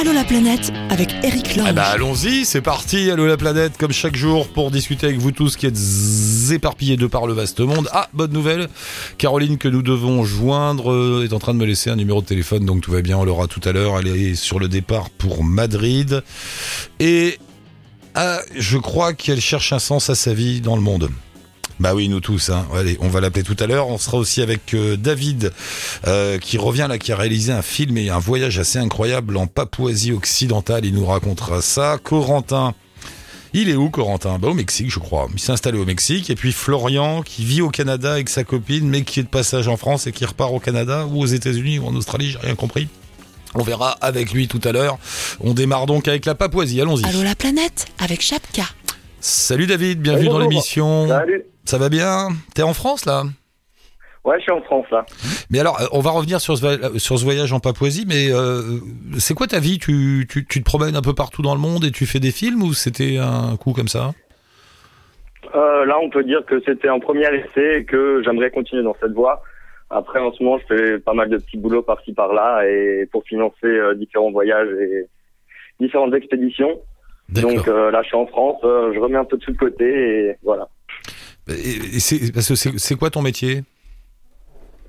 Allô la planète avec Eric Lange. Eh ben, allons-y, c'est parti, allô la planète, comme chaque jour, pour discuter avec vous tous qui êtes éparpillés de par le vaste monde. Ah, bonne nouvelle, Caroline que nous devons joindre euh, est en train de me laisser un numéro de téléphone, donc tout va bien, on l'aura tout à l'heure. Elle est sur le départ pour Madrid. Et ah, je crois qu'elle cherche un sens à sa vie dans le monde. Bah oui, nous tous. Hein. Allez, on va l'appeler tout à l'heure. On sera aussi avec euh, David, euh, qui revient là, qui a réalisé un film et un voyage assez incroyable en Papouasie occidentale. Il nous racontera ça. Corentin. Il est où Corentin? Bah, Au Mexique, je crois. Il s'est installé au Mexique. Et puis Florian, qui vit au Canada avec sa copine, mais qui est de passage en France et qui repart au Canada ou aux États-Unis ou en Australie, j'ai rien compris. On verra avec lui tout à l'heure. On démarre donc avec la Papouasie. Allons-y. Allô la planète avec Chapka. Salut David, bienvenue dans l'émission. Salut. Ça va bien T'es en France là? Ouais, je suis en France là. Mais alors, euh, on va revenir sur ce, va- sur ce voyage en Papouasie, mais euh, c'est quoi ta vie? Tu, tu, tu te promènes un peu partout dans le monde et tu fais des films ou c'était un coup comme ça? Euh, là, on peut dire que c'était un premier essai et que j'aimerais continuer dans cette voie. Après, en ce moment, je fais pas mal de petits boulots par-ci par-là et pour financer euh, différents voyages et différentes expéditions. Donc euh, là, je suis en France, euh, je remets un peu de sous de côté et voilà. Et- c'est quoi ton métier?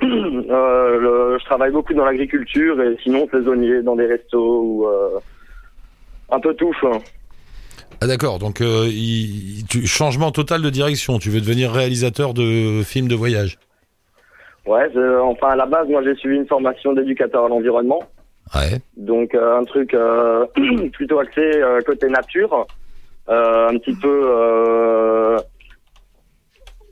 Euh, le- je travaille beaucoup dans l'agriculture et sinon saisonnier dans des restos ou euh, un peu tout. hein. Ah d'accord, donc euh, il- tu, changement total de direction. Tu veux devenir réalisateur de films de voyage Ouais, enfin à la base, moi j'ai suivi une formation d'éducateur à l'environnement. Ouais. Donc euh, un truc euh, plutôt axé euh, côté nature, euh, un petit peu euh,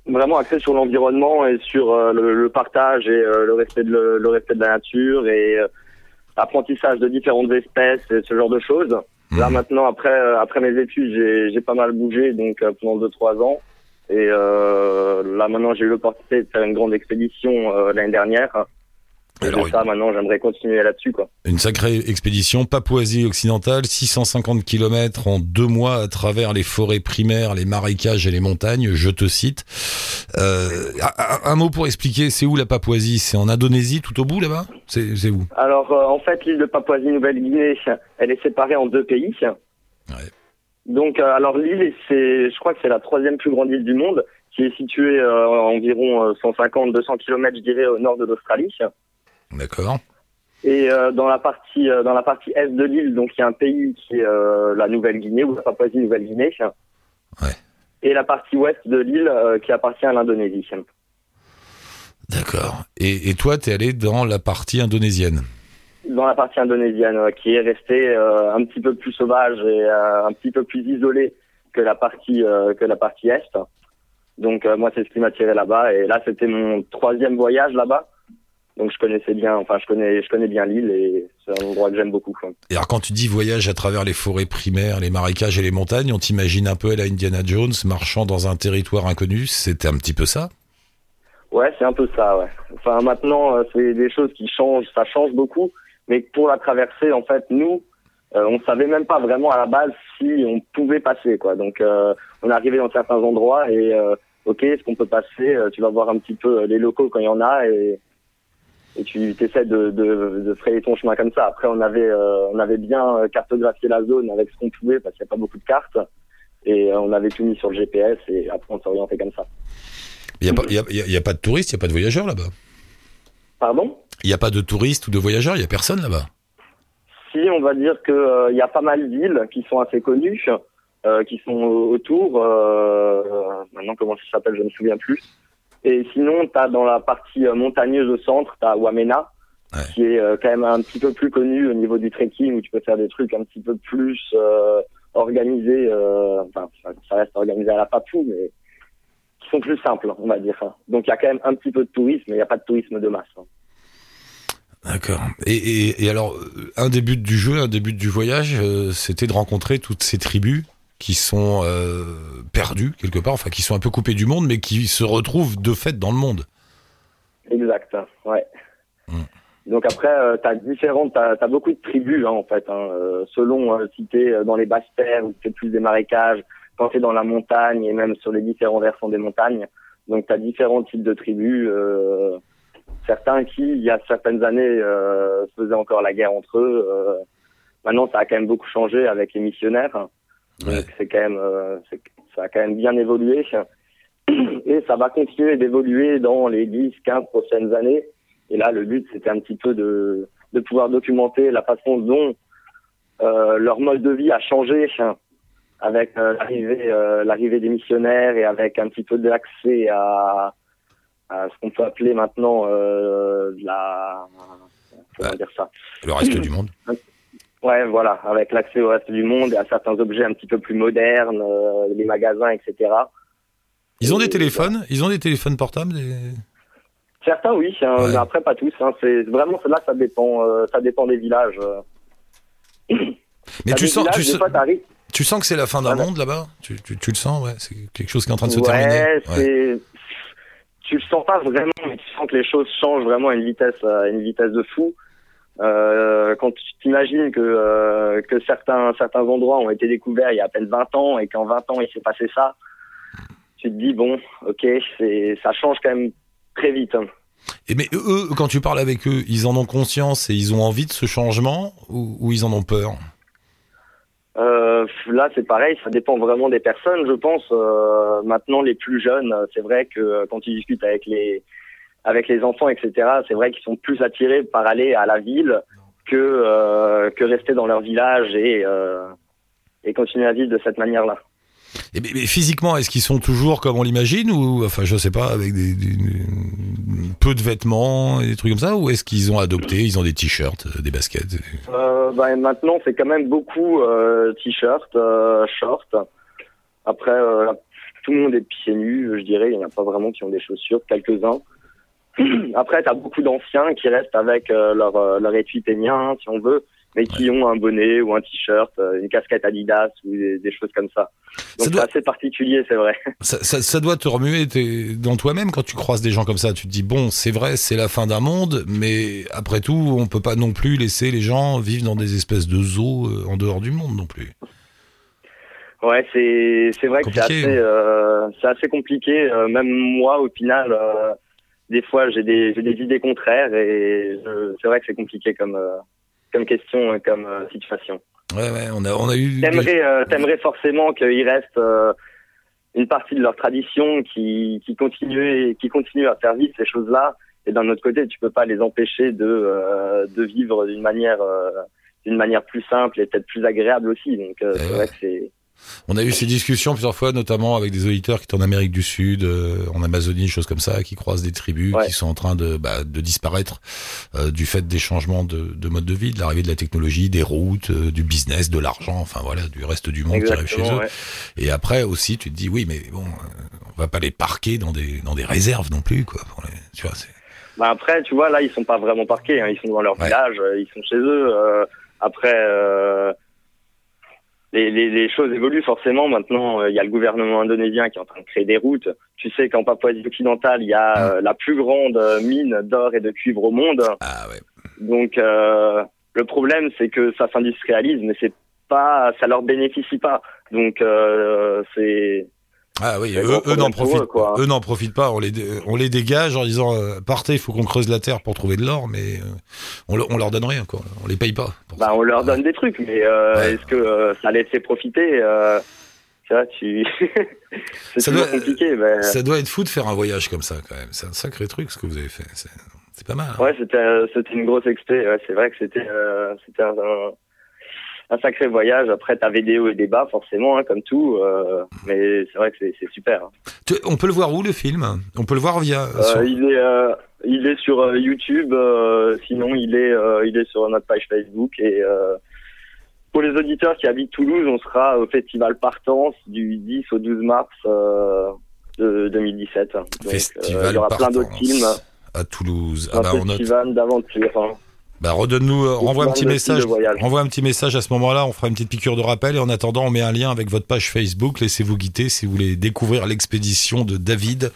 vraiment axé sur l'environnement et sur euh, le, le partage et euh, le respect de le, le respect de la nature et euh, apprentissage de différentes espèces et ce genre de choses. Là Mhm. maintenant après euh, après mes études j'ai j'ai pas mal bougé donc pendant deux trois ans et euh, là maintenant j'ai eu l'opportunité de faire une grande expédition euh, l'année dernière. Et Alors, ça maintenant j'aimerais continuer là-dessus quoi. Une sacrée expédition Papouasie occidentale, 650 km en deux mois à travers les forêts primaires, les marécages et les montagnes. Je te cite. Euh, un, un mot pour expliquer, c'est où la Papouasie? C'est en Indonésie, tout au bout là-bas? C'est c'est où? Alors, euh, en fait, l'île de Papouasie-Nouvelle-Guinée, elle est séparée en deux pays. Ouais. Donc, euh, alors l'île, c'est, je crois que c'est la troisième plus grande île du monde, qui est située euh, à environ 150-200 km, je dirais, au nord de l'Australie. D'accord. Et euh, dans la partie, euh, dans la partie est de l'île, donc il y a un pays qui est euh, la Nouvelle-Guinée ou la Papouasie-Nouvelle-Guinée. Ouais. Et la partie ouest de l'île qui appartient à l'Indonésie. D'accord. Et, et toi, t'es allé dans la partie indonésienne? dans la partie indonésienne, qui est restée un petit peu plus sauvage et un petit peu plus isolée que la partie que la partie est. Donc moi c'est ce qui m'a tiré là-bas et là c'était mon troisième voyage là-bas. Donc je connaissais bien, enfin je connais je connais bien l'île et c'est un endroit que j'aime beaucoup. Et alors, quand tu dis voyage à travers les forêts primaires, les marécages et les montagnes, on t'imagine un peu à la Indiana Jones marchant dans un territoire inconnu. C'était un petit peu ça? Ouais, c'est un peu ça, ouais. Enfin maintenant euh, c'est des choses qui changent, ça change beaucoup, mais pour la traversée en fait nous euh, on savait même pas vraiment à la base si on pouvait passer quoi. Donc euh, on est arrivé dans certains endroits et euh, ok est-ce qu'on peut passer? Euh, Tu vas voir un petit peu euh, les locaux quand il y en a et et tu essaies de, de, de frayer ton chemin comme ça. Après on avait euh, on avait bien euh, cartographié la zone avec ce qu'on pouvait parce qu'il n'y a pas beaucoup de cartes et euh, on avait tout mis sur le GPS et après on s'orientait comme ça. Il n'y a, pas- y a, y pas de touristes, il n'y a pas de voyageurs là-bas? Pardon? Il n'y a pas de touristes ou de voyageurs, il n'y a personne là-bas? Si, on va dire que euh, y a pas mal d'îles qui sont assez connues, euh, qui sont autour. Maintenant, comment ça s'appelle, je ne me souviens plus. Et sinon, tu as dans la partie euh, montagneuse au centre, tu as Wamena, Ouais. qui est euh, quand même un petit peu plus connu au niveau du trekking, où tu peux faire des trucs un petit peu plus euh, organisés. enfin, ça- reste organisé à la papou, mais qui sont plus simples, on va dire. Donc, il y a quand même un petit peu de tourisme, mais il n'y a pas de tourisme de masse. hein. D'accord. Et, et, et alors, un des buts du jeu, un des buts du voyage, euh, c'était de rencontrer toutes ces tribus? Qui sont euh, perdues quelque part, enfin qui sont un peu coupées du monde, mais qui se retrouvent de fait dans le monde. Exact, ouais. Mm. Donc après, euh, t'as différentes, t'as as beaucoup de tribus hein, en fait, hein, euh, selon euh, si t'es euh, dans les basses terres ou si t'es plus des marécages, quand t'es dans la montagne et même sur les différents versants des montagnes. Donc t'as différents types de tribus. euh, certains qui, il y a certaines années, se faisaient encore la guerre entre eux. maintenant, ça a quand même beaucoup changé avec les missionnaires. Ouais. C'est quand même, euh, ça a quand même bien évolué. Et ça va continuer d'évoluer dans les 10, 15 prochaines années. Et là, le but, c'était un petit peu de, de pouvoir documenter la façon dont euh, leur mode de vie a changé avec euh, l'arrivée euh, l'arrivée des missionnaires et avec un petit peu d'accès à, à ce qu'on peut appeler maintenant euh, de la comment Ouais. dire ça? Le reste du monde. Ouais voilà avec l'accès au reste du monde et à certains objets un petit peu plus modernes euh, les magasins etc Ils ont des téléphones? Ils ont des téléphones portables des- certains oui hein, Ouais. mais après pas tous hein, c'est vraiment là ça dépend euh, ça dépend des villages euh. Mais tu sens, villages, tu, des sens, fois, t'arrives- tu sens que c'est la fin d'un monde là-bas? Tu, tu, tu le sens, ouais. C'est quelque chose qui est en train de se ouais, terminer. tu le sens pas vraiment mais tu sens que les choses changent vraiment à une vitesse à une vitesse de fou euh, quand tu t'imagines que euh, que certains certains endroits ont été découverts il y a à peine 20 ans et qu'en 20 ans il s'est passé ça tu te dis bon ok ça change quand même très vite hein. Et mais eux, quand tu parles avec eux, ils en ont conscience et ils ont envie de ce changement ou, ou ils en ont peur? Euh, là, c'est pareil, ça dépend vraiment des personnes, je pense. Euh, maintenant, les plus jeunes, c'est vrai que quand tu discutes avec les avec les enfants, etc., c'est vrai qu'ils sont plus attirés par aller à la ville que euh, que rester dans leur village et euh, et continuer à vivre de cette manière-là. Et mais, mais physiquement, est-ce qu'ils sont toujours comme on l'imagine ou enfin je sais pas avec des, des- peu de vêtements et des trucs comme ça ou est-ce qu'ils ont adopté, ils ont des t-shirts, euh, des baskets? Euh, bah, maintenant, c'est quand même beaucoup euh, t-shirt, euh, short. Après, tout le monde est pieds nus, je dirais. Il n'y en a pas vraiment qui ont des chaussures, quelques-uns. Après, tu as beaucoup d'anciens qui restent avec euh, leur, euh, leur étui pénien, si on veut, mais qui ont un bonnet ou un t-shirt, euh, une casquette Adidas ou des, des choses comme ça. Donc doit- c'est assez particulier, c'est vrai. ça, ça, ça doit te remuer dans toi-même quand tu croises des gens comme ça. Tu te dis bon, c'est vrai, c'est la fin d'un monde, mais après tout, on peut pas non plus laisser les gens vivre dans des espèces de zoos en dehors du monde non plus. Ouais, c'est c'est vrai que c'est assez euh, compliqué. Même moi, au final, euh, des fois, j'ai des j'ai des idées contraires et je- c'est vrai que c'est compliqué comme euh, comme question et comme euh, situation. Ouais, ouais, on a, on a eu. des- T'aimerais euh, t'aimerais forcément qu'il reste euh, une partie de leur tradition qui qui continue qui continue à faire vivre ces choses-là. Et d'un autre côté, tu peux pas les empêcher de euh, de vivre d'une manière euh, d'une manière plus simple et peut-être plus agréable aussi. Donc euh, c'est vrai que c'est On a eu ces discussions plusieurs fois, notamment avec des auditeurs qui sont en Amérique du Sud, euh, en Amazonie, choses comme ça, qui croisent des tribus Ouais. qui sont en train de, bah, de disparaître euh, du fait des changements de, de mode de vie, de l'arrivée de la technologie, des routes, euh, du business, de l'argent, enfin voilà, du reste du monde qui arrive chez exactement eux. ouais. Et après aussi, tu te dis oui, mais bon, euh, on va pas les parquer dans des dans des réserves non plus, quoi. pour les- tu vois, c'est Bah après, tu vois, là, ils sont pas vraiment parqués. Hein. Ils sont dans leur Ouais. village, euh, ils sont chez eux. euh, après, euh, les, les, les choses évoluent forcément. Maintenant, euh, il y a le gouvernement indonésien qui est en train de créer des routes. Tu sais qu'en Papouasie occidentale, il y a euh, la plus grande euh, mine d'or et de cuivre au monde. ah ouais. Donc, euh, le problème, c'est que ça s'industrialise, mais c'est pas, ça leur bénéficie pas. Donc, euh, c'est Ah oui, eux, eux n'en profitent, eux, quoi. eux n'en profitent pas. On les, on les dégage en disant euh, partez, il faut qu'on creuse la terre pour trouver de l'or, mais euh, on, on leur donne rien, quoi. On les paye pas. Bah, ça. on leur donne des trucs, mais euh, Ouais. est-ce que euh, ça les fait profiter euh, Tu vois, tu... c'est Ça doit- compliqué. mais- Ça doit être fou de faire un voyage comme ça, quand même. C'est un sacré truc ce que vous avez fait. C'est pas mal. hein. Ouais, c'était c'était une grosse expé. Ouais, c'est vrai que c'était euh, c'était un, un, un sacré voyage. Après, des hauts et des bas, forcément, hein, comme tout. euh, mais c'est vrai que c'est c'est super. hein. Tu- on peut le voir où le film? On peut le voir via. Euh, sur- il est euh, il est sur euh, YouTube. euh, sinon, il est euh, il est sur notre page Facebook et euh, pour les auditeurs qui habitent Toulouse, on sera au festival Partance du 10 au 12 mars euh, de 2017. Donc, euh, Festival il y aura plein d'autres films, à Toulouse. Ah un bah on note. festival d'aventure. hein. Bah redonne-nous, euh, renvoie un petit message. Renvoie un petit message à ce moment-là. On fera une petite piqûre de rappel et en attendant, on met un lien avec votre page Facebook. Laissez-vous guider si vous voulez découvrir l'expédition de David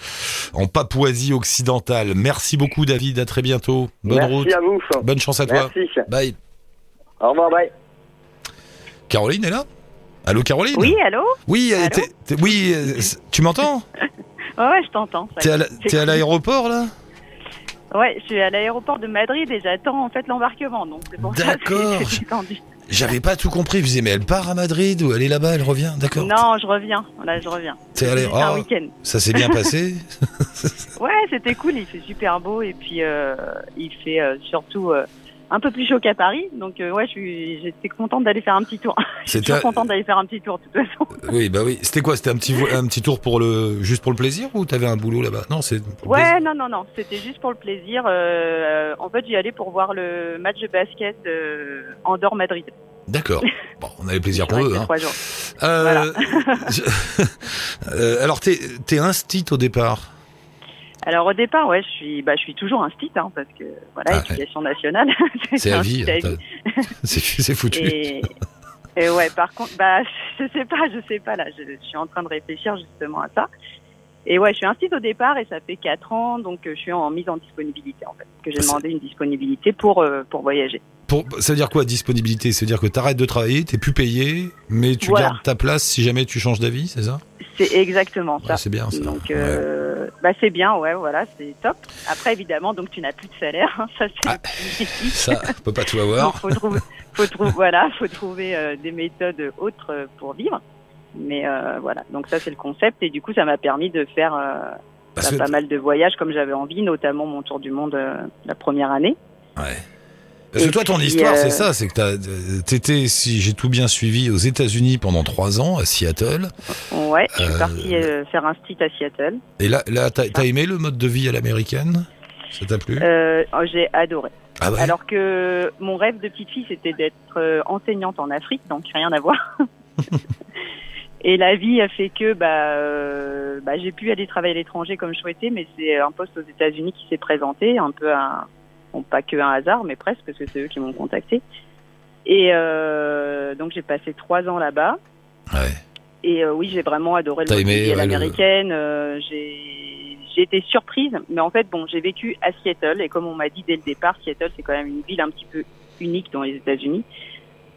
en Papouasie occidentale. Merci beaucoup, David. À très bientôt. Bonne Merci route. à vous. Bonne chance à toi. Merci. Bye. Au revoir, bye. Caroline est là? Allô, Caroline? Oui, allô? Oui, Allô? oui. euh, tu m'entends? Ouais, je t'entends. T'es à l'aéroport là? Ouais, je suis à l'aéroport de Madrid et j'attends en fait l'embarquement, donc c'est pour ça D'accord. que c'est tendu. J'avais pas tout compris. Vous disiez, mais elle part à Madrid ou elle est là-bas, elle revient? D'accord. Non, je reviens. Là, je reviens. T'es allé. Juste un Ah, week-end. ça s'est bien passé? Ouais, c'était cool. Il fait super beau et puis euh, il fait euh, surtout euh, un peu plus chaud qu'à Paris. Donc euh, ouais, je suis, j'étais contente d'aller faire un petit tour. C'était. contente d'aller faire un petit tour de toute façon. Oui, bah oui. C'était quoi? C'était un petit, un petit tour pour le, juste pour le plaisir ou t'avais un boulot là-bas? Non, c'est. pour Ouais, plaisir. non, non, non. C'était juste pour le plaisir. Euh, en fait, j'y allais pour voir le match de basket euh, Andorre-Madrid. D'accord. Bon, on a les plaisirs Je suis qu'on veut. restée Hein. jours. Euh, je- euh, alors, t'es, t'es instit au départ? Alors au départ, ouais, je suis, bah, je suis toujours un stit, hein, parce que voilà, Ah, éducation nationale. C'est à vie. c'est, foutu. Et, et ouais, par contre, bah, je sais pas, je sais pas là. Je, je suis en train de réfléchir justement à ça. Et ouais, je suis un site au départ et ça fait quatre ans, donc euh, je suis en mise en disponibilité en fait. Que j'ai demandé une disponibilité pour euh, pour voyager. Pour, ça veut dire quoi, disponibilité? Ça veut dire que t'arrêtes de travailler, t'es plus payé, mais tu Voilà. gardes ta place si jamais tu changes d'avis, c'est ça? C'est exactement ça. C'est bien ça. Donc, Ouais. Bah c'est bien, ouais, voilà, c'est top. Après, évidemment, donc tu n'as plus de salaire, hein, ça c'est Ah. Ça, on peut pas tout avoir. faut trouver, faut trouver, voilà, faut trouver euh, des méthodes autres euh, pour vivre. Mais euh, voilà, donc ça c'est le concept et du coup ça m'a permis de faire euh, bah, pas mal de voyages comme j'avais envie, notamment mon tour du monde euh, la première année. ouais. Parce que toi, ton histoire, euh, c'est ça, c'est que t'as, euh, t'étais, si j'ai tout bien suivi, aux États-Unis pendant trois ans, à Seattle. Ouais, je suis Euh, partie euh, faire un street à Seattle. Et là, là, t'as, t'as aimé le mode de vie à l'américaine? Ça t'a plu? Euh, oh, j'ai adoré. Ah ouais? Alors que mon rêve de petite fille, c'était d'être euh, enseignante en Afrique, donc rien à voir. Et la vie a fait que bah, euh, bah, j'ai pu aller travailler à l'étranger comme je souhaitais, mais c'est un poste aux États-Unis qui s'est présenté, un peu un, bon, pas que un hasard, mais presque, parce que c'est eux qui m'ont contacté. Et euh, donc j'ai passé trois ans là-bas. Ouais. Et euh, oui, j'ai vraiment adoré le l'américaine. euh, j'ai été surprise, mais en fait, bon, j'ai vécu à Seattle et comme on m'a dit dès le départ, Seattle c'est quand même une ville un petit peu unique dans les États-Unis,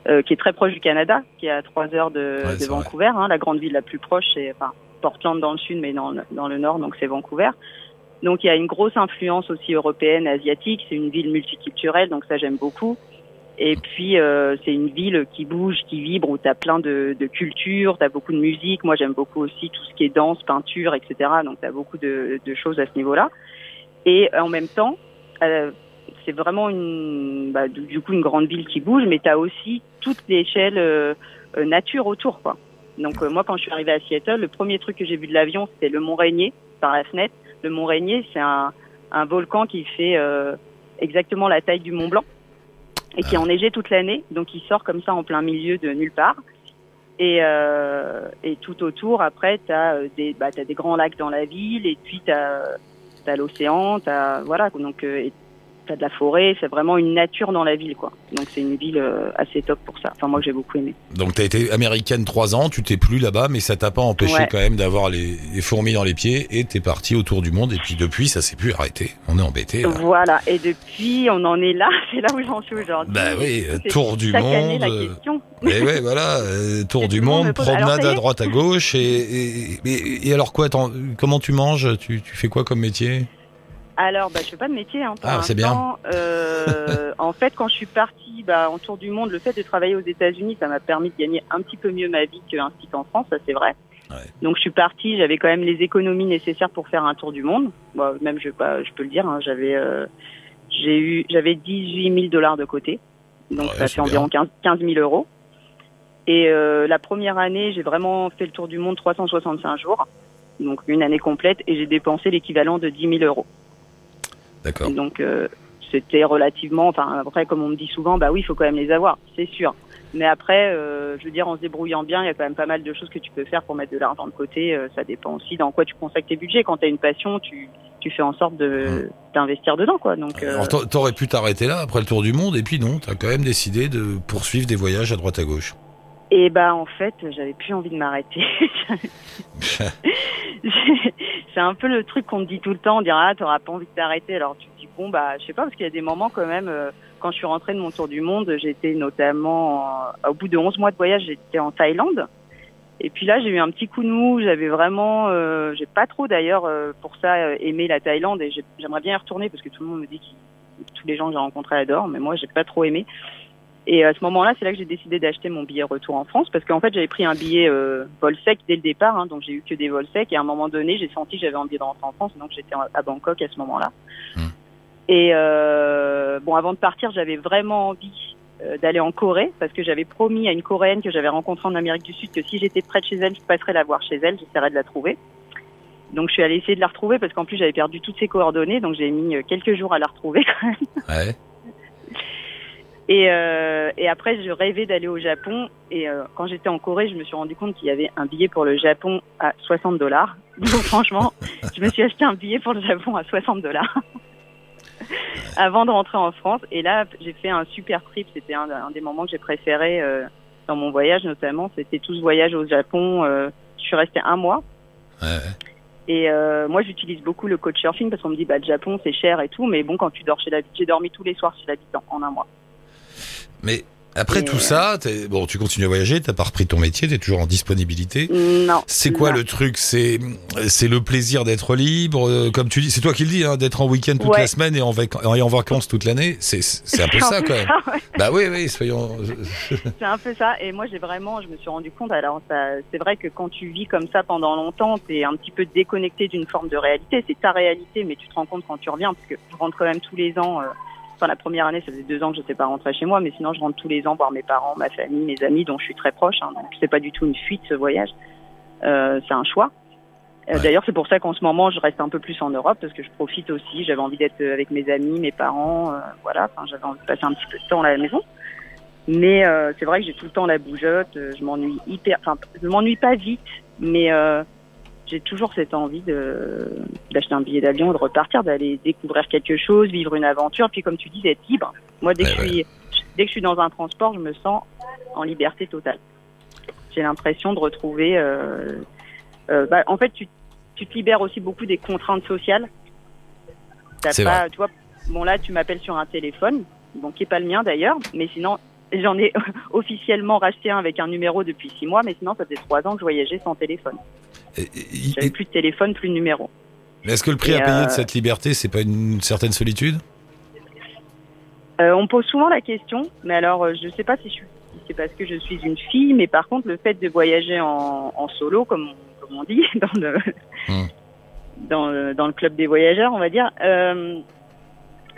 euh, qui est très proche du Canada, qui est à trois heures de, Ouais. Vancouver. Hein, la grande ville la plus proche, c'est enfin Portland dans le sud, mais dans le nord, donc c'est Vancouver. Donc il y a une grosse influence aussi européenne, asiatique. C'est une ville multiculturelle, donc ça j'aime beaucoup. Et puis euh, c'est une ville qui bouge, qui vibre, où tu as plein de, de cultures, tu as beaucoup de musique. Moi j'aime beaucoup aussi tout ce qui est danse, peinture, etc. Donc tu as beaucoup de, de choses à ce niveau-là. Et en même temps, euh, c'est vraiment une, bah, du du coup une grande ville qui bouge, mais tu as aussi toute l'échelle euh, euh, nature autour. quoi. Donc euh, moi quand je suis arrivée à Seattle, le premier truc que j'ai vu de l'avion, c'était le Mont Rainier par la fenêtre. Le Mont Rainier, c'est un, un volcan qui fait euh, exactement la taille du Mont Blanc et qui est enneigé toute l'année. Donc il sort comme ça en plein milieu de nulle part. Et, euh, et tout autour, après, tu as, des, bah, des grands lacs dans la ville et puis tu as, l'océan, t'as voilà, donc euh, et t'as de la forêt. C'est vraiment une nature dans la ville, quoi. Donc c'est une ville euh, assez top pour ça. Enfin moi j'ai beaucoup aimé. Donc t'as été américaine trois ans, tu t'es plus là-bas, mais ça t'a pas empêché Ouais. quand même d'avoir les, les fourmis dans les pieds et t'es parti autour du monde. Et puis depuis, ça s'est plus arrêté. On est embêté. là. Voilà. Et depuis, on en est là. C'est là où j'en suis aujourd'hui. Bah oui, euh, tour du année monde. la euh, question. Et ouais, voilà, euh, tour Et du monde alors, promenade à droite à gauche. Et, et, et- alors quoi Comment tu manges? Tu, tu fais quoi comme métier? Alors, bah, je fais pas de métier. Hein, pour Ah, c'est l'instant. Euh, en fait, quand je suis partie bah, en tour du monde, le fait de travailler aux États-Unis, ça m'a permis de gagner un petit peu mieux ma vie qu'un site en France, ça c'est vrai. Ouais. Donc, je suis partie, j'avais quand même les économies nécessaires pour faire un tour du monde. Bon, même, je, peux le dire, hein, j'avais, euh, j'ai eu, j'avais 18 000 dollars de côté. Donc, Ouais, ça fait environ 15, 15 000 euros. Et euh, la première année, j'ai vraiment fait le tour du monde 365 jours. Donc, une année complète, et j'ai dépensé l'équivalent de 10 000 euros. D'accord. Donc euh, c'était relativement, enfin après comme on me dit souvent, bah oui, il faut quand même les avoir, c'est sûr. Mais après, euh, je veux dire, en se débrouillant bien, il y a quand même pas mal de choses que tu peux faire pour mettre de l'argent de côté. Euh, ça dépend aussi dans quoi tu consacres tes budgets. Quand tu as une passion, tu, tu fais en sorte de d'investir dedans, quoi. Donc euh, Alors t'a- t'aurais pu t'arrêter là après le tour du monde et puis non, t'as quand même décidé de poursuivre des voyages à droite à gauche. Et bah en fait, j'avais plus envie de m'arrêter. c'est un peu le truc qu'on me dit tout le temps, on dira ah t'auras pas envie de t'arrêter. Alors tu te dis bon bah je sais pas parce qu'il y a des moments quand même. euh, quand je suis rentrée de mon tour du monde, j'étais notamment en- au bout de 11 mois de voyage, j'étais en Thaïlande Et puis là, j'ai eu un petit coup de mou. J'avais vraiment, euh, j'ai pas trop d'ailleurs euh, pour ça euh, aimé la Thaïlande et j'ai- j'aimerais bien y retourner parce que tout le monde me dit que tous les gens que j'ai rencontrés adorent, mais moi j'ai pas trop aimé. Et à ce moment-là, c'est là que j'ai décidé d'acheter mon billet retour en France parce qu'en fait j'avais pris un billet euh, vol sec dès le départ, hein, donc j'ai eu que des vols secs et à un moment donné j'ai senti que j'avais envie de rentrer en France, donc j'étais à Bangkok à ce moment-là. Hmm. Et euh, bon, avant de partir, j'avais vraiment envie euh, d'aller en Corée parce que j'avais promis à une Coréenne que j'avais rencontrée en Amérique du Sud que si j'étais près de chez elle, je passerais la voir chez elle, j'essaierais de la trouver. Donc je suis allée essayer de la retrouver parce qu'en plus j'avais perdu toutes ses coordonnées, donc j'ai mis euh, quelques jours à la retrouver quand même. Ouais. Et, euh, et après, je rêvais d'aller au Japon. Et euh, quand j'étais en Corée, je me suis rendu compte qu'il y avait un billet pour le Japon à 60 dollars. Donc franchement, je me suis acheté un billet pour le Japon à 60 dollars avant de rentrer en France. Et là, j'ai fait un super trip. C'était un, un des moments que j'ai préféré euh, dans mon voyage, notamment. C'était tout ce voyage au Japon. Euh, je suis restée un mois. Ouais, ouais. Et euh, moi, j'utilise beaucoup le couchsurfing parce qu'on me dit, bah, le Japon, c'est cher et tout. Mais bon, quand tu dors chez l'habitant, j'ai dormi tous les soirs chez l'habitant en un mois. Mais après Et, tout euh, ça, bon, tu continues à voyager, t'as pas repris ton métier, t'es toujours en disponibilité. Non. C'est quoi non. le truc? C'est c'est le plaisir d'être libre, euh, comme tu dis. C'est toi qui le dis, hein, d'être en week-end toute Ouais. la semaine et en, vac- et en vacances toute l'année. C'est un peu ça quand même. ça, ouais. Bah oui, oui, soyons. C'est un peu ça. Et moi, j'ai vraiment, je me suis rendu compte. Alors, c'est vrai que quand tu vis comme ça pendant longtemps, t'es un petit peu déconnecté d'une forme de réalité. C'est ta réalité, mais tu te rends compte quand tu reviens, parce que je rentre quand même tous les ans. euh, Enfin, la première année, ça faisait deux ans que je n'étais pas rentrée chez moi, mais sinon, je rentre tous les ans voir mes parents, ma famille, mes amis, dont je suis très proche. Hein, donc, c'est pas du tout une fuite ce voyage. Euh, c'est un choix. Euh, Ouais. D'ailleurs, c'est pour ça qu'en ce moment, je reste un peu plus en Europe parce que je profite aussi. J'avais envie d'être avec mes amis, mes parents, euh, voilà. Enfin, j'avais envie de passer un petit peu de temps à la maison. Mais euh, c'est vrai que j'ai tout le temps la bougeotte. euh, Je m'ennuie hyper. Enfin, je m'ennuie pas vite, mais euh, j'ai toujours cette envie de d'acheter un billet d'avion, de repartir, d'aller découvrir quelque chose, vivre une aventure. Puis comme tu dis, d'être libre. Moi, dès que Ouais, je suis dès que je suis dans un transport, je me sens en liberté totale. J'ai l'impression de retrouver. Euh, euh, bah, en fait, tu, tu te libères aussi beaucoup des contraintes sociales. T'as C'est pas, tu vois, bon là, tu m'appelles sur un téléphone, bon qui est pas le mien d'ailleurs, mais sinon j'en ai officiellement racheté un avec un numéro depuis six mois, mais sinon ça faisait trois ans que je voyageais sans téléphone. J'avais et- plus de téléphone, plus de numéro. mais Est-ce que le prix Et, à payer euh, de cette liberté, c'est pas une certaine solitude? Euh, on me pose souvent la question, mais alors euh, je sais pas si, je suis- si c'est parce que je suis une fille, mais par contre le fait de voyager en, en solo, comme on, comme on dit dans le Hmm. dans, le- dans le club des voyageurs, on va dire, euh,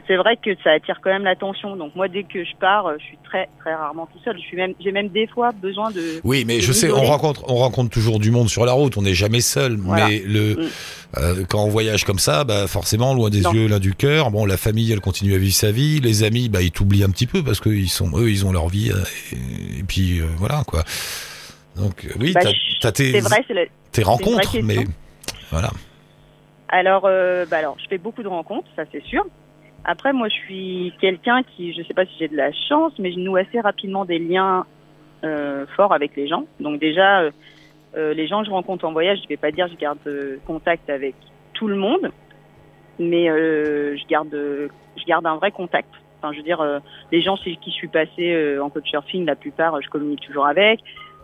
c'est vrai que ça attire quand même l'attention. Donc moi, dès que je pars, euh, je suis très très rarement tout seul. Je suis même j'ai même des fois besoin de Oui, mais de je sais, on rencontre, on rencontre toujours du monde sur la route. On n'est jamais seul. Voilà. Mais le, Mm. euh, quand on voyage comme ça, bah forcément, loin des Non. yeux, loin du cœur. Bon, la famille, elle continue à vivre sa vie. Les amis, bah ils t'oublient un petit peu parce que ils sont, eux, ils ont leur vie. euh, Et, et puis euh, voilà quoi. Donc oui, Bah, t'as, tes, vrai, rencontres, mais voilà. Alors, euh, bah alors, je fais beaucoup de rencontres, ça c'est sûr. Après, moi, je suis quelqu'un qui, je sais pas si j'ai de la chance, mais je noue assez rapidement des liens euh, forts avec les gens. Donc déjà, euh, euh, les gens que je rencontre en voyage, je vais pas dire que je garde contact avec tout le monde, mais je garde, je garde un vrai contact. Enfin, je veux dire, les gens qui je suis passée en couchsurfing, la plupart, je communique toujours avec.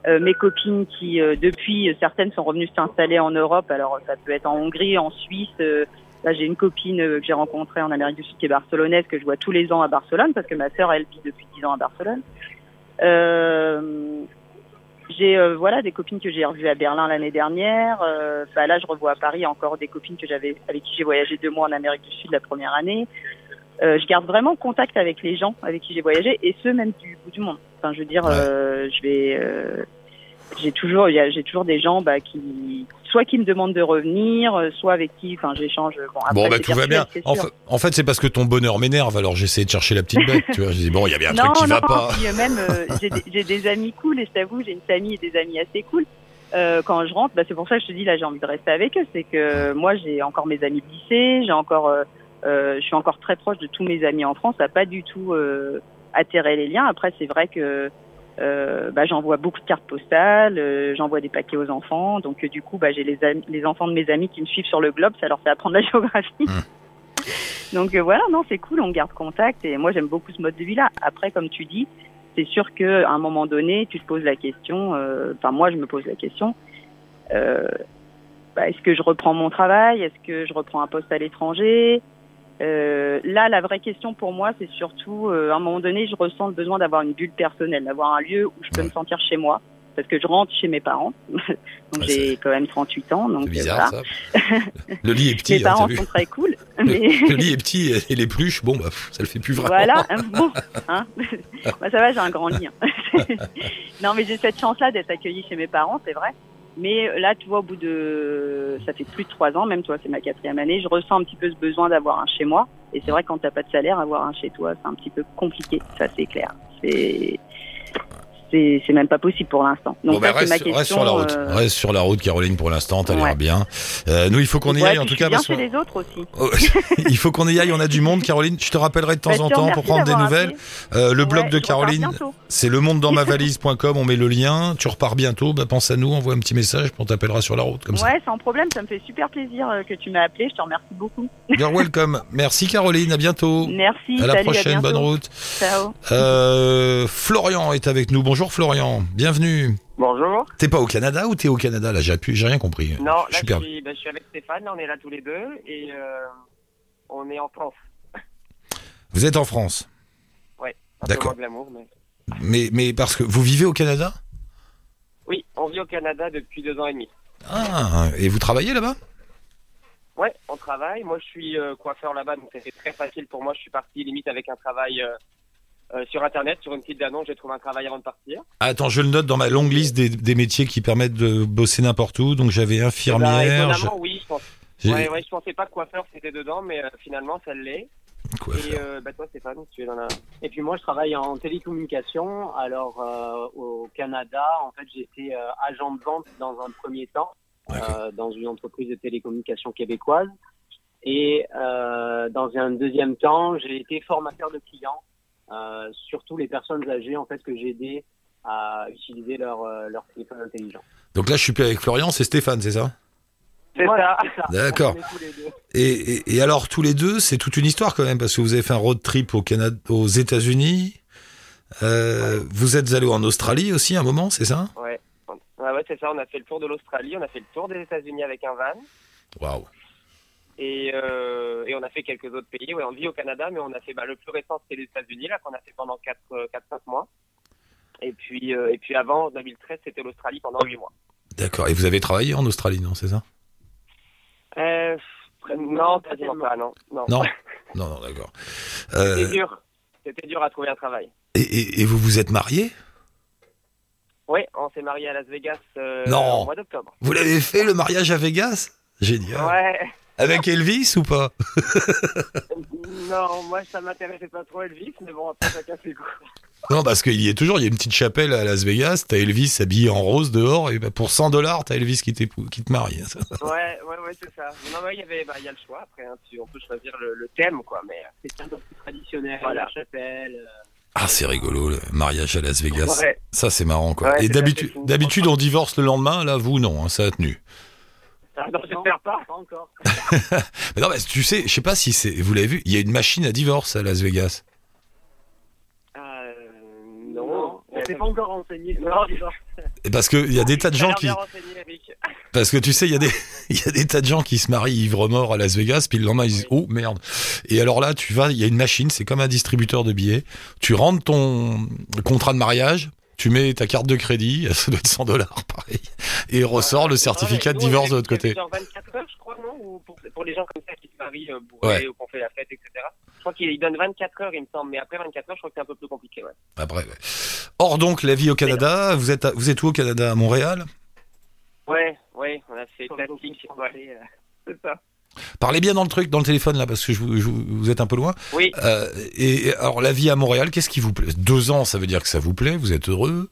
Mes copines qui, depuis, certaines sont revenues s'installer en Europe. Alors, ça peut être en Hongrie, en Suisse. Là, j'ai une copine euh, que j'ai rencontrée en Amérique du Sud qui est barcelonaise, que je vois tous les ans à Barcelone, parce que ma sœur, elle vit depuis 10 ans à Barcelone. Euh, j'ai euh, voilà des copines que j'ai revues à Berlin l'année dernière. Euh, bah, là, je revois à Paris encore des copines que j'avais avec qui j'ai voyagé deux mois en Amérique du Sud la première année. Euh, je garde vraiment contact avec les gens avec qui j'ai voyagé et ceux même du bout du monde. Enfin, je veux dire, Ouais. je vais, j'ai toujours, j'ai toujours des gens bah, qui, soit qui me demandent de revenir, euh, soit avec qui, enfin, j'échange. Bon, après, bon, bah tout va bien. En fait, en fait, c'est parce que ton bonheur m'énerve. Alors j'essaie de chercher la petite bête. tu vois, je dis bon, il y a bien un truc qui non, va pas. puis, euh, même, euh, j'ai des- amis cool et je t'avoue, j'ai une famille et des amis assez cool. Euh, quand je rentre, bah, c'est pour ça que je te dis là, j'ai envie de rester avec eux. C'est que moi, j'ai encore mes amis de lycée, j'ai encore, euh, euh, je suis encore très proche de tous mes amis en France. Ça n'a pas du tout atterré les liens. Après, c'est vrai que euh, bah, j'envoie beaucoup de cartes postales, euh, j'envoie des paquets aux enfants. Donc, euh, du coup, bah, j'ai les, les enfants de mes amis qui me suivent sur le globe. Ça leur fait apprendre la géographie. Donc euh, voilà, non, c'est cool, on garde contact et moi j'aime beaucoup ce mode de vie-là. Après, comme tu dis, c'est sûr que à un moment donné, tu te poses la question. euh, Enfin, moi, je me pose la question. euh, bah, est-ce que je reprends mon travail? Est-ce que je reprends un poste à l'étranger? Euh, Là, la vraie question pour moi, c'est surtout, euh, à un moment donné, je ressens le besoin d'avoir une bulle personnelle, d'avoir un lieu où je peux Ouais. me sentir chez moi, parce que je rentre chez mes parents. donc Ouais, j'ai quand même 38 ans, donc euh, bizarre voilà. ça. Le lit est petit, Mes hein, parents sont très cool, le, mais le lit est petit et les pluches, bon bah ça le fait plus vraiment. voilà. Bon, hein. Bah, ça va, j'ai un grand lit. hein. non, mais j'ai cette chance-là d'être accueillie chez mes parents, c'est vrai. Mais là, tu vois, au bout de, ça fait plus de trois ans, même toi, c'est ma quatrième année, je ressens un petit peu ce besoin d'avoir un chez moi. Et c'est vrai quand t'as pas de salaire, avoir un chez toi, c'est un petit peu compliqué. Ça, c'est clair. C'est, c'est, même pas possible pour l'instant. Donc Bon, bah, ça, reste, ma question. reste sur la route. euh, Reste sur la route, Caroline, pour l'instant, t'as l'air Ouais. bien. Euh, nous, il faut qu'on y ouais, aille, en tout cas. bien parce chez les autres aussi. Oh, il faut qu'on y aille, on a du monde, Caroline. Je te rappellerai de temps Bah, en te temps pour prendre des nouvelles. Euh, le blog de Caroline, c'est le monde dans ma valise.com. On met le lien. Tu repars bientôt. Bah, pense à nous, envoie un petit message, on t'appellera sur la route, comme ça. Ouais, sans problème, ça me fait super plaisir que tu m'as appelé. Je te remercie beaucoup. You're welcome. Merci, Caroline. À bientôt. Merci. à la salut, prochaine. bonne route. Ciao. Florian est avec nous. Bonjour, Florian. Bienvenue. Bonjour. T'es pas au Canada ou t'es au Canada Là, j'ai rien compris. Non, là je suis je perdu. suis, ben, je suis avec Stéphane, là on est là tous les deux et euh, on est en France. Vous êtes en France? Un D'accord. mais parce que vous vivez au Canada? Oui, on vit au Canada depuis deux ans et demi. Ah, et vous travaillez là-bas? Ouais, on travaille. Moi je suis euh, coiffeur là-bas, donc c'était très facile pour moi. Je suis parti limite avec un travail euh, euh, sur Internet, sur une petite annonce. J'ai trouvé un travail avant de partir. Ah, Attends, je le note dans ma longue liste des, des métiers qui permettent de bosser n'importe où. Donc j'avais Eh ben, infirmière. étonnamment, oui, je pense. Ouais, ouais, je pensais pas que coiffeur c'était dedans, mais euh, finalement ça l'est. Et euh, bah, toi Stéphane, tu es dans la... Et puis moi, je travaille en télécommunication. Alors euh, au Canada, en fait, j'étais agent de vente dans un premier temps dans une entreprise de télécommunication québécoise. Et dans un deuxième temps, j'ai été formateur de clients, surtout les personnes âgées en fait que j'ai aidé à utiliser leur euh, leur téléphone intelligent. Donc là, je suis plus avec Florian, c'est Stéphane, c'est ça? C'est Voilà, ça. c'est ça. D'accord. Et, et, et alors, tous les deux, c'est toute une histoire quand même, parce que vous avez fait un road trip au Canada, aux États-Unis. Euh, Vous êtes allé en Australie aussi un moment, c'est ça? Ouais. Ouais, ouais, c'est ça. On a fait le tour de l'Australie, on a fait le tour des États-Unis avec un van. Waouh. Et, euh, et on a fait quelques autres pays. Ouais, on vit au Canada, mais on a fait bah, le plus récent, c'était les États-Unis, là, qu'on a fait pendant 4-5 mois. Et puis, euh, et puis avant, en 2013, c'était l'Australie pendant 8 mois. D'accord. Et vous avez travaillé en Australie, non, c'est ça? Euh, non, quasiment pas, non. Non. Non. Non, non, d'accord. C'était Euh, dur. C'était dur à trouver un travail. et, et, et vous vous êtes marié? Oui, on s'est marié à Las Vegas euh, Non. au mois d'octobre. Vous l'avez fait le mariage à Vegas? Génial. Ouais. Avec Elvis ou pas? Non, moi, ça m'intéressait pas trop Elvis, mais bon, après, chacun ses goûts. Non, parce qu'il y est toujours, il y a une petite chapelle à Las Vegas, t'as Elvis habillé en rose dehors, et pour 100 dollars, t'as Elvis qui, qui te marie. Ouais, ouais, ouais, c'est ça. Non, ouais, il y avait, bah, il y a le choix. Après, hein, tu- on peut choisir le, le thème, quoi, mais. euh, C'est un peu plus traditionnel, Voilà. la chapelle. euh, Ah, c'est rigolo, le mariage à Las Vegas. Ouais. Ça, c'est marrant, quoi. Ouais, et d'habitude, on divorce le lendemain, là, vous, non, hein, ça a tenu. Ah, non, j'espère pas. Pas encore. Mais non, mais tu sais, je sais pas si c'est, vous l'avez vu, il y a une machine à divorce à Las Vegas. Euh, Non, non. on s'est pas encore renseigné. Non, Et parce que il y a des tas de gens qui, bien renseigné, Eric. parce que tu sais, il y a des, il y a des tas de gens qui se marient ivres morts à Las Vegas, puis le lendemain ils disent oh merde. Et alors là, tu vas, il y a une machine, c'est comme un distributeur de billets. Tu rentres ton contrat de mariage, tu mets ta carte de crédit, ça doit être 100 dollars, pareil, et ressort le certificat Ouais, de divorce de l'autre côté. Genre 24 heures, je crois, non? Ou pour, pour les gens comme ça qui se marient euh, bourrés Ouais. ou qu'on fait la fête, etc. Je crois qu'il donne 24 heures, il me semble, mais après 24 heures, je crois que c'est un peu plus compliqué, ouais. Après, ouais. Or donc la vie au Canada, vous êtes, à- vous êtes où au Canada, à Montréal? Ouais, ouais, on a fait de ouais, euh, c'est ça. Parlez bien dans le truc, dans le téléphone là, parce que je vous, je vous- vous êtes un peu loin. Oui, Euh, et alors la vie à Montréal, qu'est-ce qui vous plaît? Deux ans, ça veut dire que ça vous plaît, vous êtes heureux?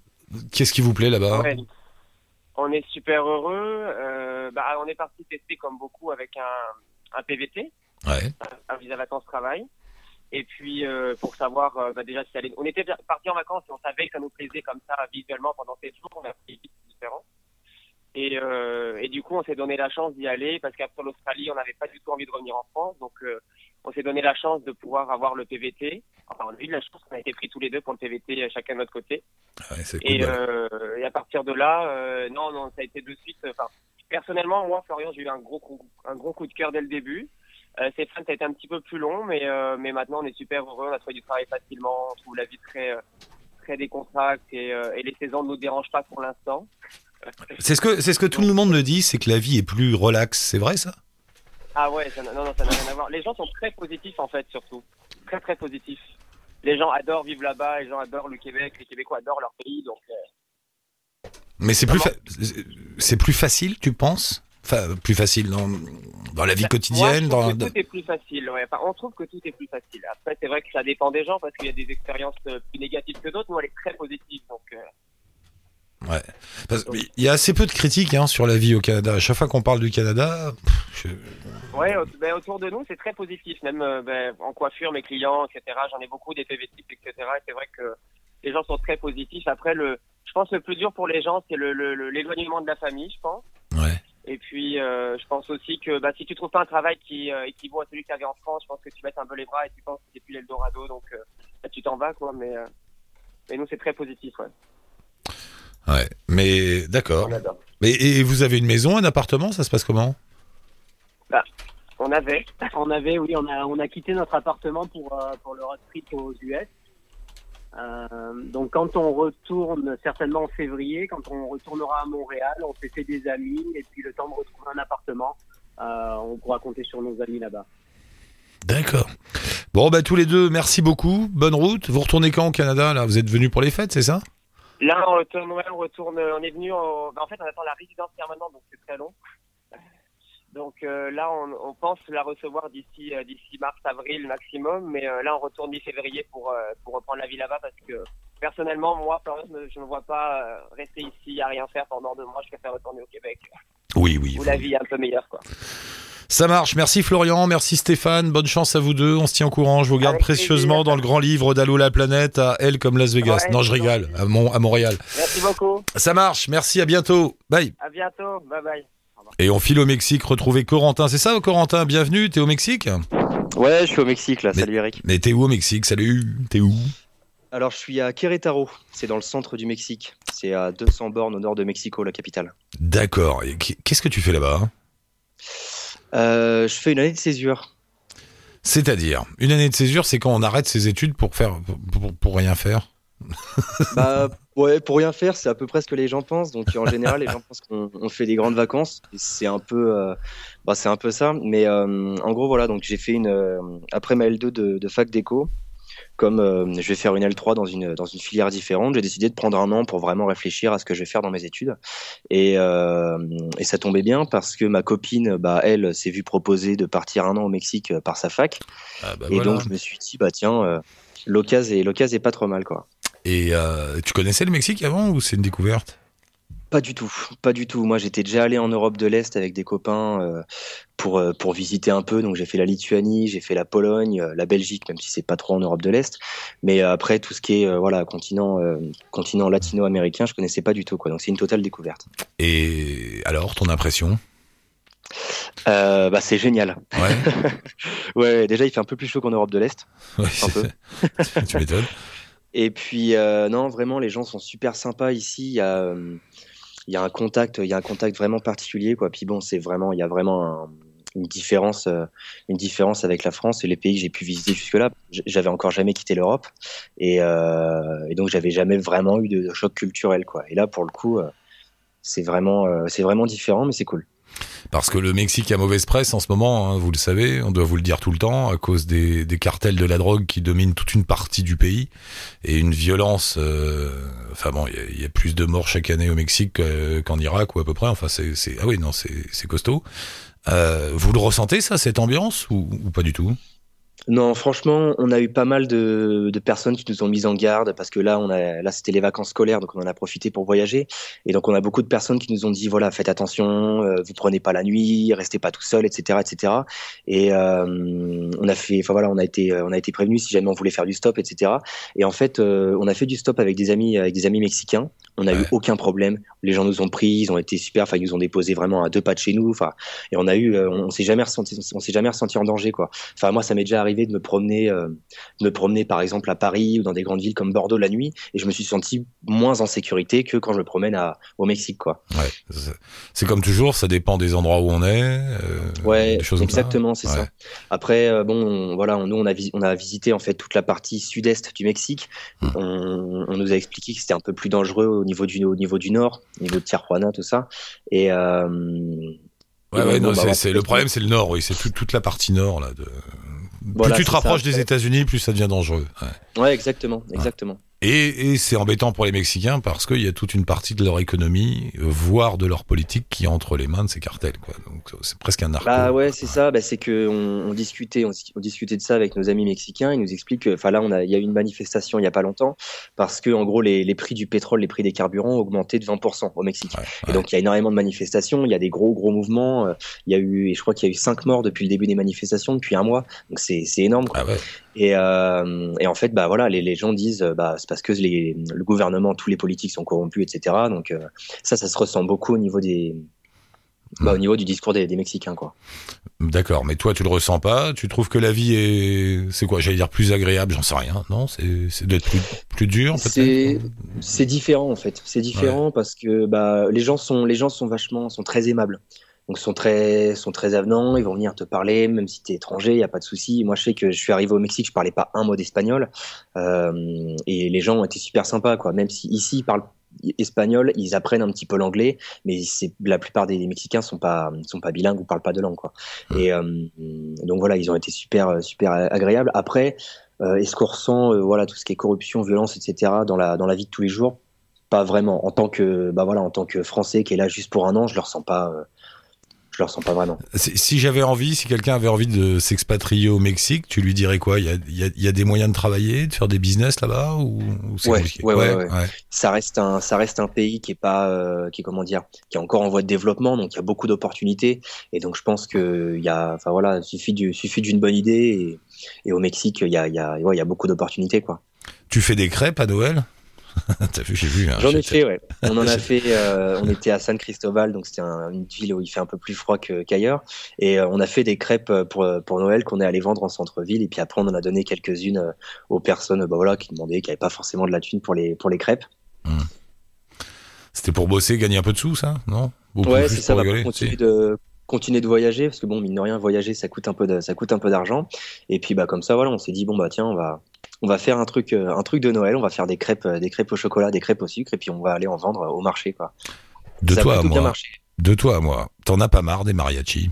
Qu'est-ce qui vous plaît là-bas? Ouais. On est super heureux. Euh, bah, on est parti tester comme beaucoup avec un, un PVT, Ouais. un visa vacances travail. Et puis euh, pour savoir bah, déjà si ça allait. On était parti en vacances et on savait que ça nous plaisait comme ça visuellement pendant sept jours. On a pris des différents. Et, euh, et du coup, on s'est donné la chance d'y aller parce qu'après l'Australie, on n'avait pas du tout envie de revenir en France. Donc, euh, on s'est donné la chance de pouvoir avoir le PVT. Enfin, on a eu de la chance qu'on a été pris tous les deux pour le PVT, euh, chacun de notre côté. Ouais, c'est cool. Et, ouais. euh, et à partir de là, euh, non, non, ça a été de suite. Enfin, personnellement, moi, Florian, j'ai eu un gros coup, un gros coup de cœur dès le début. Euh, Stéphane, ça a été un petit peu plus long, mais euh, mais maintenant, on est super heureux. On a trouvé du travail facilement. On trouve la vie très euh, très décontractée et, euh, et les saisons ne nous dérangent pas pour l'instant. C'est ce que c'est ce que tout le monde me dit, c'est que la vie est plus relaxe. C'est vrai ça? Ah ouais, ça n'a- non, non, ça n'a rien à voir. Les gens sont très positifs en fait, surtout. Très très positifs. Les gens adorent vivre là-bas, les gens adorent le Québec, les Québécois adorent leur pays, donc euh, Mais c'est plus fa- c'est plus facile, tu penses? Enfin, plus facile dans, dans la vie Moi, quotidienne, dans que tout est plus facile. Ouais. Enfin, on trouve que tout est plus facile. Après, c'est vrai que ça dépend des gens parce qu'il y a des expériences euh, plus négatives que d'autres. Nous, elle est très positive, donc. euh, Ouais. Parce- Il y a assez peu de critiques hein, sur la vie au Canada. À chaque fois qu'on parle du Canada, pff, je- Ouais, ben, autour de nous, c'est très positif. Même euh, ben, en coiffure, mes clients, etc. J'en ai beaucoup des PV types, etc. Et c'est vrai que les gens sont très positifs. Après, le, je pense que le plus dur pour les gens, c'est le, le- le- l'éloignement de la famille, je pense. ouais. Et puis, euh, je pense aussi que bah, si tu trouves pas un travail qui euh, équivaut à celui que tu avais en France, je pense que tu baisses un peu les bras et tu penses que c'est plus l'Eldorado, donc euh, bah, tu t'en vas, quoi. Mais, mais nous, c'est très positif, ouais. Ouais. Mais d'accord. Mais et vous avez une maison, un appartement, ça se passe comment? On avait. On avait, oui, on a, on a quitté notre appartement pour, euh, pour le road trip aux US. Euh, donc quand on retourne, certainement en février, quand on retournera à Montréal, on s'est fait des amis et puis le temps de retrouver un appartement, euh, on pourra compter sur nos amis là-bas. D'accord. Bon, bah tous les deux, merci beaucoup. Bonne route. Vous retournez quand au Canada là? Vous êtes venus pour les fêtes, c'est ça? Là, on retourne, ouais, on retourne, on est venu, en, bah, en fait, on attend la résidence permanente, donc c'est très long. Donc euh, là, on, on pense la recevoir d'ici euh, d'ici mars, avril maximum, mais euh, là, on retourne mi-février pour euh, pour reprendre la vie là-bas parce que personnellement, moi, je ne vois pas euh, rester ici à rien faire pendant deux mois. Je préfère retourner au Québec Oui, oui. où la vie est un peu meilleure, quoi. Ça marche. Merci Florian, merci Stéphane. Bonne chance à vous deux. On se tient au courant. Je vous garde Avec précieusement plaisir. dans le grand livre d'Allô la planète à Elle comme Las Vegas. Ouais, non, je rigole. À, Mon- à Montréal. Merci beaucoup. Ça marche. Merci. À bientôt. Bye. À bientôt. Bye bye. Et on file au Mexique retrouver Corentin. C'est ça, Corentin? Bienvenue. T'es au Mexique? Ouais, je suis au Mexique là. Mais- Salut Eric. Mais t'es où au Mexique? Salut. T'es où? Alors, je suis à Querétaro. C'est dans le centre du Mexique. C'est à 200 bornes au nord de Mexico, la capitale. D'accord. Et Qu'est-ce que tu fais là-bas? Je fais une année de césure. C'est-à-dire, une année de césure, c'est quand on arrête ses études pour faire, pour, pour- rien faire. Bah ouais, pour rien faire, c'est à peu près ce que les gens pensent. Donc en général, les gens pensent qu'on on fait des grandes vacances. C'est un peu, euh, bah, c'est un peu ça. Mais euh, en gros, voilà. Donc j'ai fait une euh, après ma L2 de, de fac d'éco. Comme euh, je vais faire une L3 dans une dans une filière différente, j'ai décidé de prendre un an pour vraiment réfléchir à ce que je vais faire dans mes études. Et, euh, et ça tombait bien parce que ma copine, bah elle, s'est vue proposer de partir un an au Mexique euh, par sa fac. Ah, bah, et voilà. donc je me suis dit bah tiens, euh, l'occasion est est pas trop mal quoi. Et tu connaissais le Mexique avant ou c'est une découverte? Pas du tout, pas du tout. Moi, j'étais déjà allé en Europe de l'Est avec des copains euh, pour euh, pour visiter un peu. Donc, j'ai fait la Lituanie, j'ai fait la Pologne, euh, la Belgique, même si c'est pas trop en Europe de l'Est. Mais après, tout ce qui est euh, voilà continent euh, continent latino-américain, je connaissais pas du tout quoi. Donc, c'est une totale découverte. Et alors, ton impression? Euh, bah, c'est génial. Ouais, Ouais, déjà, il fait un peu plus chaud qu'en Europe de l'Est. ouais, Un peu. tu m'étonnes. Et puis euh, non, vraiment, les gens sont super sympas ici. Il y a, il y a un contact, il y a un contact vraiment particulier, quoi. Puis bon, c'est vraiment, il y a vraiment un- une différence, euh, une différence avec la France et les pays que j'ai pu visiter jusque-là. J'avais encore jamais quitté l'Europe et, euh, et donc j'avais jamais vraiment eu de, de choc culturel, quoi. Et là, pour le coup, euh, c'est vraiment, euh, c'est vraiment différent, mais c'est cool. Parce que le Mexique a mauvaise presse en ce moment, hein, vous le savez, on doit vous le dire tout le temps, à cause des, des cartels de la drogue qui dominent toute une partie du pays et une violence. euh, enfin bon, il y y, a plus de morts chaque année au Mexique que- qu'en Irak ou à peu près. Enfin, c'est ah oui non, c'est c'est costaud. Euh, vous le ressentez ça, cette ambiance ou, ou pas du tout? Non, franchement, on a eu pas mal de, personnes qui nous ont mis en garde parce que là, on a, là, c'était les vacances scolaires, donc on en a profité pour voyager. Et donc, on a beaucoup de personnes qui nous ont dit, voilà, faites attention, euh, vous prenez pas la nuit, restez pas tout seul, etc., etc. Et euh, on a fait, enfin voilà, on a été, on a été prévenus si jamais on voulait faire du stop, etc. Et en fait, euh, on a fait du stop avec des amis, avec des amis mexicains. On n'a Ouais. eu aucun problème. Les gens nous ont pris, ils ont été super. Enfin, ils nous ont déposé vraiment à deux pas de chez nous. Enfin, et on a eu, euh, on s'est jamais ressenti, on s'est jamais ressenti en danger, quoi. Enfin, moi, ça m'est déjà arrivé de me promener, euh, de me promener, par exemple, à Paris ou dans des grandes villes comme Bordeaux la nuit, et je me suis senti moins en sécurité que quand je me promène à, au Mexique, quoi. Ouais. C'est- comme toujours, ça dépend des endroits où on est. euh, Ouais, des choses exactement, c'est Ouais. ça. Après, euh, bon, on- voilà, nous on a, vis- on a visité en fait toute la partie sud-est du Mexique. Hmm. On, on nous a expliqué que c'était un peu plus dangereux au niveau du au niveau du nord, au niveau de Tijuana, tout ça. Et euh, Ouais, Et ouais, bon, non, bah, c'est- le problème, c'est le nord, oui, c'est tout- toute la partie nord là. De... Voilà, plus tu te ça. rapproches des États-Unis, plus ça devient dangereux. Ouais. ouais, exactement, exactement. Et, et c'est embêtant pour les Mexicains parce qu'il y a toute une partie de leur économie, euh, voire de leur politique, qui est entre les mains de ces cartels. Quoi. Donc c'est presque un narco. Bah ouais, c'est ça. Bah, c'est que on, on discutait, on, on discutait de ça avec nos amis mexicains. Ils nous expliquent que, enfin là, on a, il y a eu une manifestation il y a pas longtemps parce que en gros les, les prix du pétrole, les prix des carburants ont augmenté de 20% au Mexique. Ouais, Et ouais. donc il y a énormément de manifestations, il y a des gros gros mouvements. euh, Il y a eu, et je crois qu'il y a eu cinq morts depuis le début des manifestations depuis un mois. Donc c'est c'est énorme. Quoi. Ah ouais. Et, euh, et en fait, bah voilà, les, les gens disent, euh, bah c'est parce que les, le gouvernement, tous les politiques sont corrompus, etc. Donc euh, ça, ça se ressent beaucoup au niveau des, bah, au niveau du discours des, des Mexicains, quoi. D'accord, mais toi tu le ressens pas? Tu trouves que la vie est, c'est quoi? J'allais dire plus agréable, j'en sais rien. Non, c'est c'est d'être plus plus dur peut-être? c'est différent en fait. C'est différent parce que bah les gens sont les gens sont vachement sont très aimables. Donc sont très sont très avenants, ils vont venir te parler même si tu es étranger, il y a pas de souci. Moi je sais que je suis arrivé au Mexique, je parlais pas un mot d'espagnol euh, et les gens ont été super sympas quoi. Même si ici ils parlent espagnol, ils apprennent un petit peu l'anglais, mais la plupart des, des Mexicains sont pas sont pas bilingues ou parlent pas de langue quoi. Et euh, donc voilà, ils ont été super super agréables. Après, euh, est-ce qu'on ressent euh, voilà tout ce qui est corruption, violence, etc. dans la dans la vie de tous les jours? Pas vraiment. En tant que bah voilà en tant que Français qui est là juste pour un an, je le ressens pas. Le ressens pas vraiment. Si j'avais envie, si quelqu'un avait envie de s'expatrier au Mexique, tu lui dirais quoi? Il y a, il y, a, il y a des moyens de travailler, de faire des business là-bas ou, ou Ouais, compliqué ouais, ouais, ouais. Ça reste un ça reste un pays qui est pas euh, qui est comment dire qui est encore en voie de développement, donc il y a beaucoup d'opportunités. Et donc je pense que il y a enfin voilà, il suffit du suffit d'une bonne idée et, et au Mexique il y a il y a il y a beaucoup d'opportunités quoi. Tu fais des crêpes à Noël? T'as vu, j'ai vu. hein, J'en ai fait, ouais. On en a fait. euh, on était à San Cristobal, donc c'était un- une ville où il fait un peu plus froid qu'ailleurs. Et euh, on a fait des crêpes euh, pour pour Noël qu'on est allé vendre en centre-ville. Et puis après, on en a donné quelques-unes aux personnes, bah voilà, qui demandaient, qui n'avaient pas forcément de la thune pour les pour les crêpes. C'était pour bosser, gagner un peu de sous, ça Non? Ou ouais, c'est ça. pour Va rigoler, continuer de continuer de voyager parce que bon, mine de rien, voyager, ça coûte un peu de, ça coûte un peu d'argent. Et puis bah comme ça, voilà, on s'est dit bon bah tiens, on va on va faire un truc euh, un truc de Noël. On va faire des crêpes euh, des crêpes au chocolat, des crêpes au sucre, et puis on va aller en vendre euh, au marché quoi. De ça toi à moi. De toi à moi. T'en as pas marre des mariachis?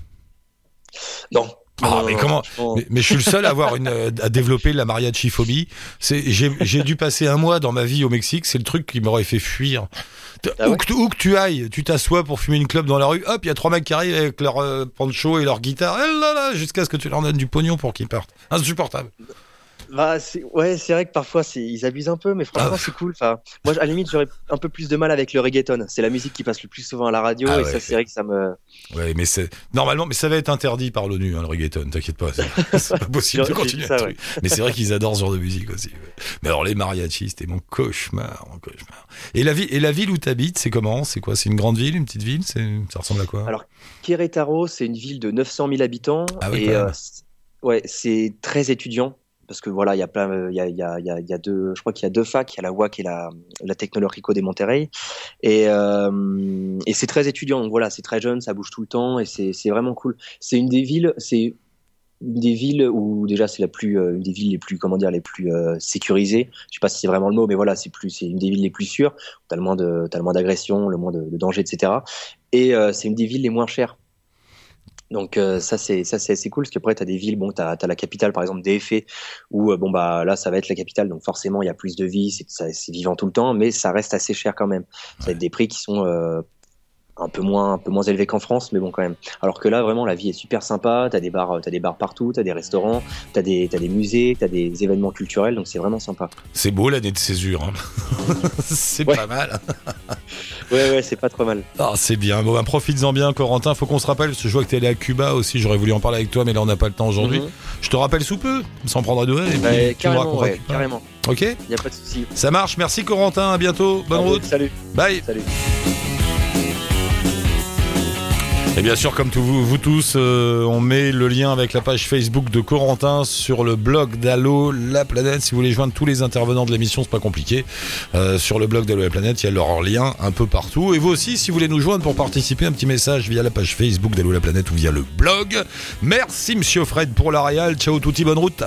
Non. Ah, mais comment mais, mais je suis le seul à avoir une à développer la mariachi phobie. C'est j'ai dû passer un mois dans ma vie au Mexique. C'est le truc qui m'aurait fait fuir. Ah où, ouais que, où que tu ailles, tu t'assois pour fumer une clope dans la rue. Hop, il y a trois mecs qui arrivent avec leur euh, poncho et leur guitare. Eh là là, jusqu'à ce que tu leur donnes du pognon pour qu'ils partent. Insupportable. Bah, c'est- ouais, c'est vrai que parfois c'est, ils abusent un peu, mais franchement Ah. c'est cool. Enfin, moi, à la limite, j'aurais un peu plus de mal avec le reggaeton. C'est la musique qui passe le plus souvent à la radio, Ah et ouais, ça, c'est vrai que ça me. Ouais, mais c'est normalement, mais ça va être interdit par l'ONU, hein, le reggaeton. T'inquiète pas, c'est c'est pas possible de continuer. ça. Mais c'est vrai qu'ils adorent ce genre de musique aussi. ouais. Mais alors les mariachis, c'était mon cauchemar, mon cauchemar. Et la ville, et la ville où t'habites, c'est comment? C'est quoi? C'est une grande ville, une petite ville? C'est ça ressemble à quoi? Alors, Querétaro, c'est une ville de 900 000 habitants, Ah oui, et euh, ouais, c'est très étudiant. Parce que voilà, il y a plein, euh, il y a, il y a, il y a, deux, je crois qu'il y a deux facs, il y a la UAC et la, la Tecnológico de Monterrey, et, euh, et c'est très étudiant. Donc voilà, c'est très jeune, ça bouge tout le temps, et c'est, vraiment cool. C'est une des villes, c'est des villes où déjà c'est la plus, euh, une des villes les plus, comment dire, les plus sécurisées. Je sais pas si c'est vraiment le mot, mais voilà, c'est plus, c'est une des villes les plus sûres. T'as le moins de, t'as le moins d'agression, le moins de, de danger, etc. Et c'est une des villes les moins chères. Donc euh, ça c'est ça c'est assez cool parce qu'après tu as des villes bon tu as, la capitale par exemple DFE où euh, bon bah là ça va être la capitale donc forcément il y a plus de vie c'est vivant tout le temps mais ça reste assez cher quand même. Ça va être des prix qui sont euh, un peu moins, un peu moins élevé qu'en France, mais bon quand même. Alors que là, vraiment, la vie est super sympa. T'as des bars, t'as des bars partout, t'as des restaurants, t'as des, des musées, t'as des événements culturels, donc c'est vraiment sympa. C'est beau l'année de césure. hein. c'est Ouais. pas mal. Ouais, ouais, c'est pas trop mal. Ah, c'est bien. Bon, ben, profites-en bien, Corentin. Faut qu'on se rappelle, parce que je vois que t'es allé à Cuba aussi. J'aurais voulu en parler avec toi, mais là, on n'a pas le temps aujourd'hui. Mhm. Je te rappelle sous peu, sans prendre à deux. Et puis, Ouais, tu me carrément, ouais, carrément. Ok Y a pas de souci. Ça marche. Merci, Corentin. À bientôt. Bonne route. Salut. Bye. Salut. Et bien sûr, comme vous tous, euh, on met le lien avec la page Facebook de Corentin sur le blog d'Allo La Planète. Si vous voulez joindre tous les intervenants de l'émission, c'est pas compliqué. Euh, sur le blog d'Allo La Planète, il y a leur lien un peu partout. Et vous aussi, si vous voulez nous joindre pour participer, un petit message via la page Facebook d'Allo La Planète ou via le blog. Merci, Monsieur Fred, pour la réal. Ciao, touti, bonne route.